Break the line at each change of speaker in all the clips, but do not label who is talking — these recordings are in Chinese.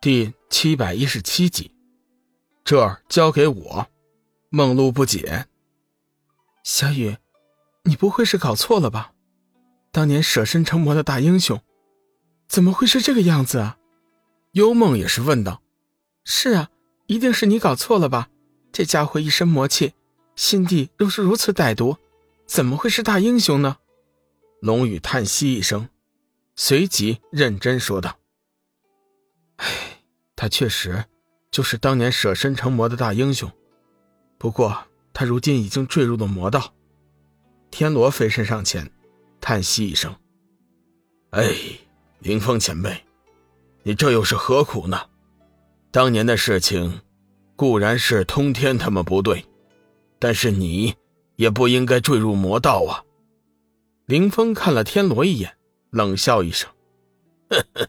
第七百一十七集，这儿交给我。梦露不解，
小雨，你不会是搞错了吧？当年舍身成魔的大英雄，怎么会是这个样子啊？
幽梦也是问道。
是啊，一定是你搞错了吧？这家伙一身魔气，心地又是如此歹毒，怎么会是大英雄呢？
龙宇叹息一声，随即认真说道。他确实就是当年舍身成魔的大英雄，不过他如今已经坠入了魔道。天罗飞身上前，叹息一声：“哎，凌风前辈，你这又是何苦呢？当年的事情固然是通天他们不对，但是你也不应该坠入魔道啊。”凌风看了天罗一眼，冷笑一声：“呵呵。”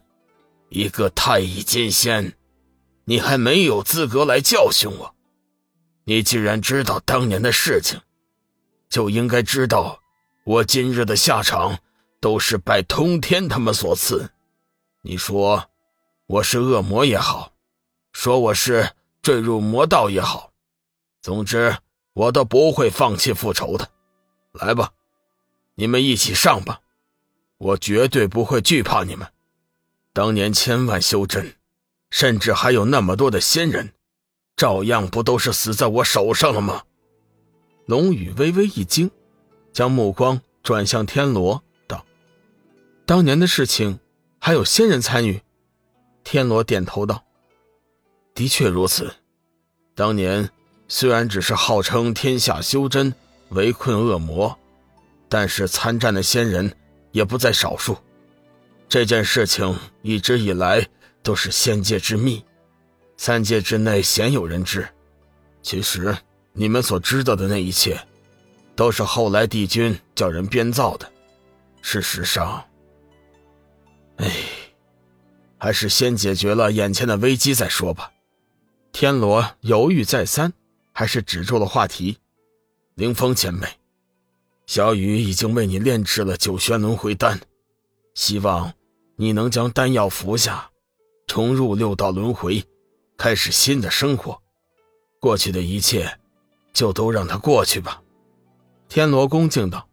一个太乙金仙，你还没有资格来教训我。你既然知道当年的事情，就应该知道我今日的下场都是拜通天他们所赐。你说我是恶魔也好，说我是坠入魔道也好，总之我都不会放弃复仇的。来吧，你们一起上吧，我绝对不会惧怕你们。当年千万修真，甚至还有那么多的仙人，照样不都是死在我手上了吗？龙宇微微一惊，将目光转向天罗，道：“当年的事情还有仙人参与？”天罗点头道：“的确如此。当年虽然只是号称天下修真，围困恶魔，但是参战的仙人也不在少数。”这件事情一直以来都是仙界之秘，三界之内鲜有人知。其实你们所知道的那一切，都是后来帝君叫人编造的。事实上，哎，还是先解决了眼前的危机再说吧。天罗犹豫再三，还是止住了话题。凌风前辈，小雨已经为你炼制了九玄轮回丹，希望。你能将丹药服下，重入六道轮回，开始新的生活。过去的一切，就都让它过去吧。天罗恭敬道。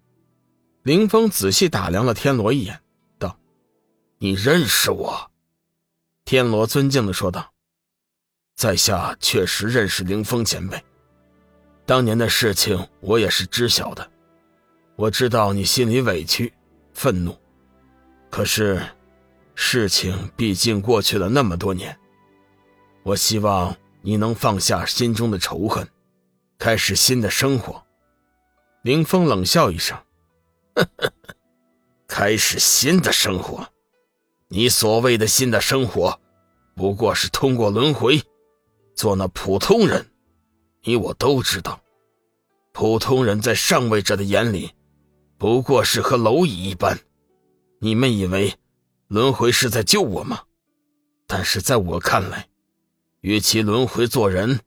林峰仔细打量了天罗一眼，道：“你认识我？”天罗尊敬的说道：“在下确实认识林峰前辈。当年的事情，我也是知晓的。我知道你心里委屈、愤怒，可是……”事情毕竟过去了那么多年，我希望你能放下心中的仇恨，开始新的生活。林峰冷笑一声：“，开始新的生活？你所谓的新的生活，不过是通过轮回，做那普通人。你我都知道，普通人在上位者的眼里，不过是和蝼蚁一般。你们以为？”轮回是在救我吗？但是在我看来，与其轮回做人，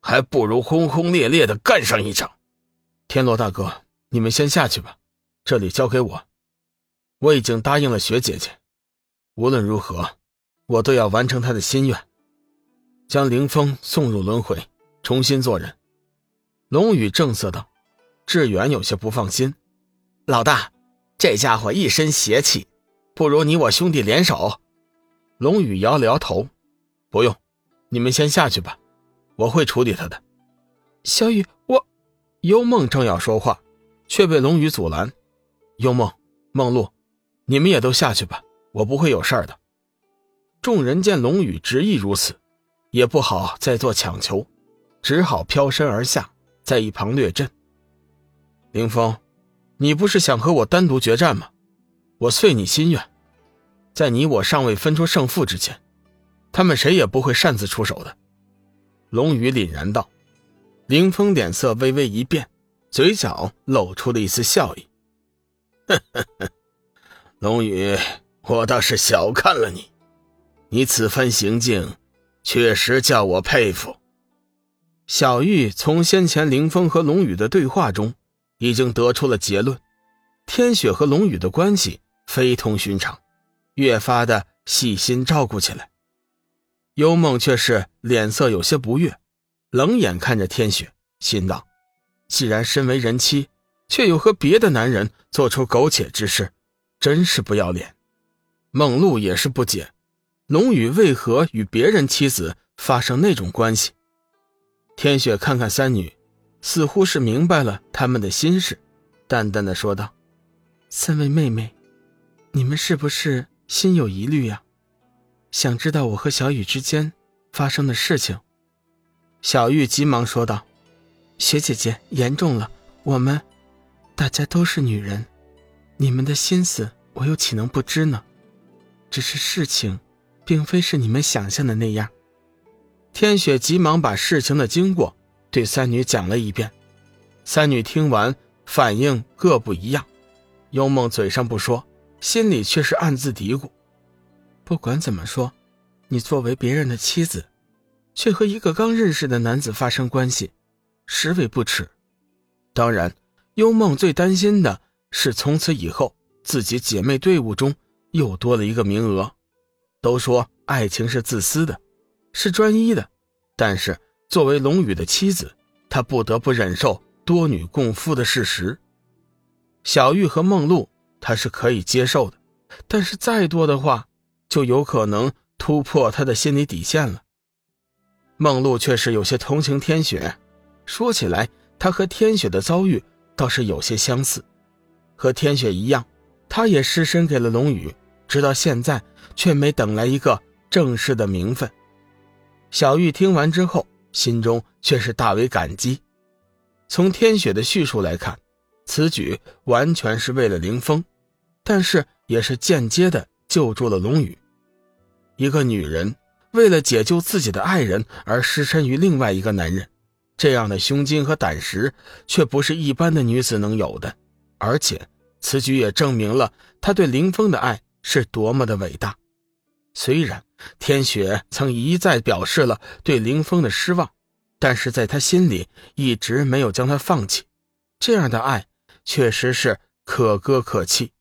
还不如轰轰烈烈的干上一场。天罗大哥，你们先下去吧，这里交给我。我已经答应了雪姐姐，无论如何，我都要完成她的心愿，将凌风送入轮回，重新做人。龙宇正色道。志远有些不放心，
老大，这家伙一身邪气。不如你我兄弟联手。
龙宇摇了摇头，不用，你们先下去吧，我会处理他的。
小雨，我
幽梦正要说话，却被龙宇阻拦。幽梦、梦露，你们也都下去吧，我不会有事儿的。众人见龙宇执意如此，也不好再做强求，只好飘身而下，在一旁略阵。凌风，你不是想和我单独决战吗？我遂你心愿，在你我尚未分出胜负之前，他们谁也不会擅自出手的。”龙宇凛然道。凌风脸色微微一变，嘴角露出了一丝笑意：“呵呵呵，龙宇，我倒是小看了你，你此番行径，确实叫我佩服。”小玉从先前凌风和龙宇的对话中，已经得出了结论：天雪和龙宇的关系。非同寻常，越发的细心照顾起来。幽梦却是脸色有些不悦，冷眼看着天雪，心道：既然身为人妻，却又和别的男人做出苟且之事，真是不要脸。梦露也是不解，龙宇为何与别人妻子发生那种关系。天雪看看三女，似乎是明白了他们的心事，淡淡的说道：“
三位妹妹，你们是不是心有疑虑呀？想知道我和小雨之间发生的事情？”
小玉急忙说道：“
雪姐姐，严重了，我们大家都是女人，你们的心思我又岂能不知呢？只是事情，并非是你们想象的那样。”
天雪急忙把事情的经过对三女讲了一遍，三女听完反应各不一样。幽梦嘴上不说，心里却是暗自嘀咕：
不管怎么说，你作为别人的妻子，却和一个刚认识的男子发生关系，实为不耻。
当然，幽梦最担心的是从此以后自己姐妹队伍中又多了一个名额。都说爱情是自私的。是专一的，但是作为龙宇的妻子，她不得不忍受多女共夫的事实。小玉和梦露，他是可以接受的，但是再多的话，就有可能突破他的心理底线了。梦露却是有些同情天雪，说起来，她和天雪的遭遇倒是有些相似，和天雪一样，她也失身给了龙宇，直到现在却没等来一个正式的名分。小玉听完之后，心中却是大为感激。从天雪的叙述来看，此举完全是为了凌风，但是也是间接的救助了龙宇。一个女人为了解救自己的爱人而失身于另外一个男人，这样的胸襟和胆识却不是一般的女子能有的。而且，此举也证明了她对林峰的爱是多么的伟大。虽然天雪曾一再表示了对林峰的失望，但是在他心里一直没有将他放弃。这样的爱确实是可歌可泣。